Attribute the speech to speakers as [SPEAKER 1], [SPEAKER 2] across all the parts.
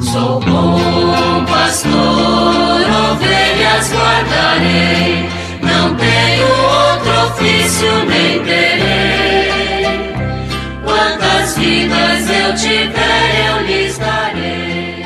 [SPEAKER 1] Sou bom pastor, ovelhas guardarei, não tenho outro ofício nem terei. Quantas vidas eu tiver, eu lhes darei.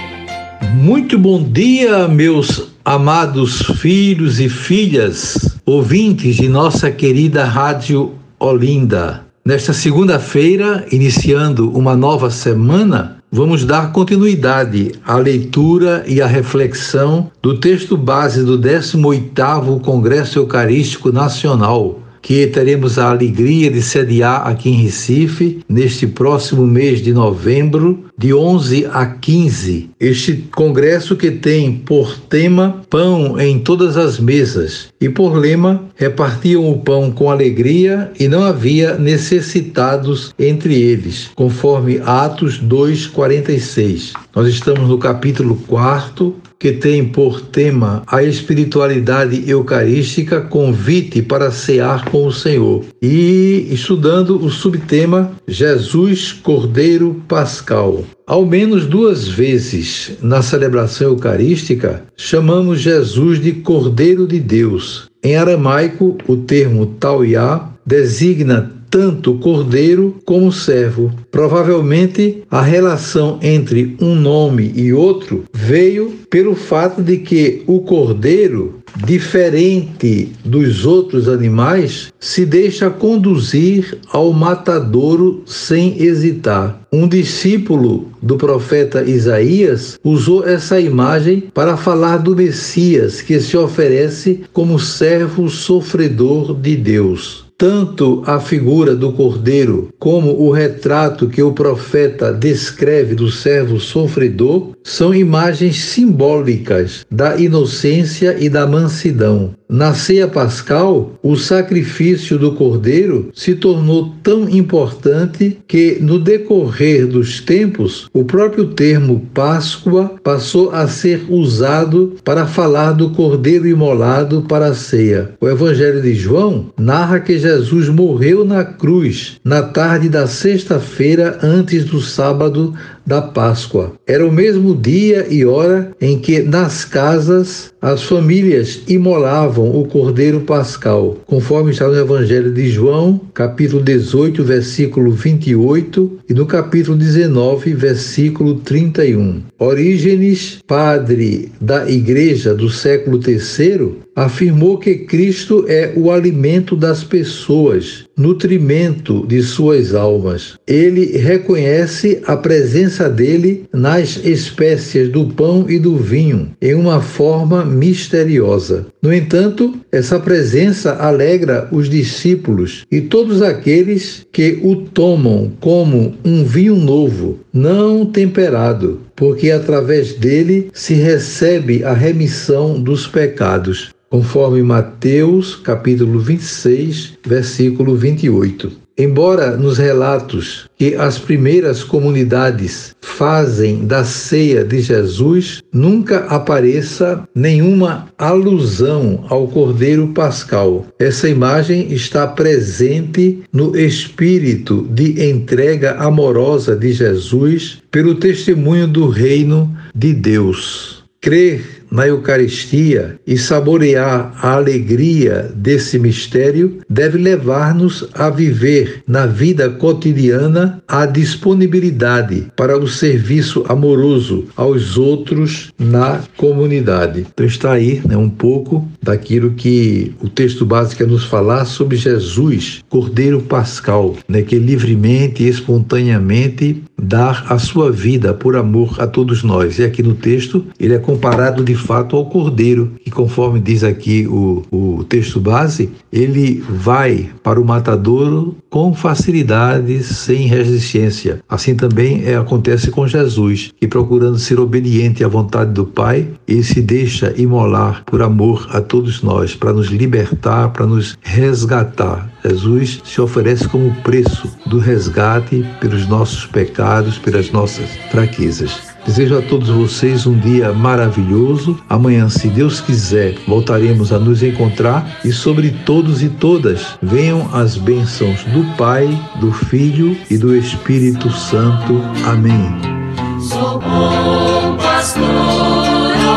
[SPEAKER 2] Muito bom dia, meus amados filhos e filhas, ouvintes de nossa querida Rádio Olinda. Nesta segunda-feira, iniciando uma nova semana, vamos dar continuidade à leitura e à reflexão do texto base do 18º Congresso Eucarístico Nacional, que teremos a alegria de sediar aqui em Recife neste próximo mês de novembro, de 11 a 15. Este congresso que tem por tema pão em todas as mesas e por lema repartiam o pão com alegria e não havia necessitados entre eles, conforme Atos 2:46. Nós estamos no capítulo 4 que tem por tema a espiritualidade eucarística, convite para cear com o Senhor. E estudando o subtema Jesus Cordeiro Pascal. Ao menos duas vezes na celebração eucarística, chamamos Jesus de Cordeiro de Deus. Em aramaico, o termo tauiá designa tanto cordeiro como servo. Provavelmente a relação entre um nome e outro veio pelo fato de que o cordeiro, diferente dos outros animais, se deixa conduzir ao matadouro sem hesitar. Um discípulo do profeta Isaías usou essa imagem para falar do Messias que se oferece como servo sofredor de Deus. Tanto a figura do cordeiro como o retrato que o profeta descreve do servo sofredor são imagens simbólicas da inocência e da mansidão. Na ceia pascal, o sacrifício do cordeiro se tornou tão importante que, no decorrer dos tempos, o próprio termo Páscoa passou a ser usado para falar do cordeiro imolado para a ceia. O Evangelho de João narra que Jesus morreu na cruz na tarde da sexta-feira antes do sábado da Páscoa. Era o mesmo dia e hora em que nas casas as famílias imolavam o cordeiro pascal, conforme está no Evangelho de João, capítulo 18, versículo 28 e no capítulo 19, versículo 31. Orígenes, padre da igreja do século III, afirmou que Cristo é o alimento das pessoas, nutrimento de suas almas. Ele reconhece a presença dele nas espécies do pão e do vinho, em uma forma misteriosa. No entanto, essa presença alegra os discípulos e todos aqueles que o tomam como um vinho novo, não temperado, porque através dele se recebe a remissão dos pecados conforme Mateus capítulo 26, versículo 28. Embora nos relatos que as primeiras comunidades fazem da ceia de Jesus, nunca apareça nenhuma alusão ao Cordeiro Pascal. Essa imagem está presente no espírito de entrega amorosa de Jesus pelo testemunho do reino de Deus. Crer na Eucaristia e saborear a alegria desse mistério deve levar-nos a viver na vida cotidiana a disponibilidade para o serviço amoroso aos outros na comunidade. Então está aí né, um pouco daquilo que o texto básico quer nos falar sobre Jesus, Cordeiro Pascal, né, que livremente e espontaneamente dá a sua vida por amor a todos nós. E aqui no texto ele é comparado de fato ao cordeiro, que conforme diz aqui o, o texto base, ele vai para o matadouro com facilidade, sem resistência. Assim também é, acontece com Jesus, que procurando ser obediente à vontade do Pai, ele se deixa imolar por amor a todos nós, para nos libertar, para nos resgatar. Jesus se oferece como preço do resgate pelos nossos pecados, pelas nossas fraquezas. Desejo a todos vocês um dia maravilhoso. Amanhã, se Deus quiser, voltaremos a nos encontrar e sobre todos e todas venham as bênçãos do Pai, do Filho e do Espírito Santo. Amém.
[SPEAKER 1] Sou bom pastor,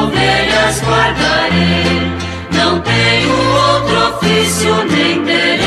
[SPEAKER 1] ovelhas guardarei, não tenho outro ofício nem terei.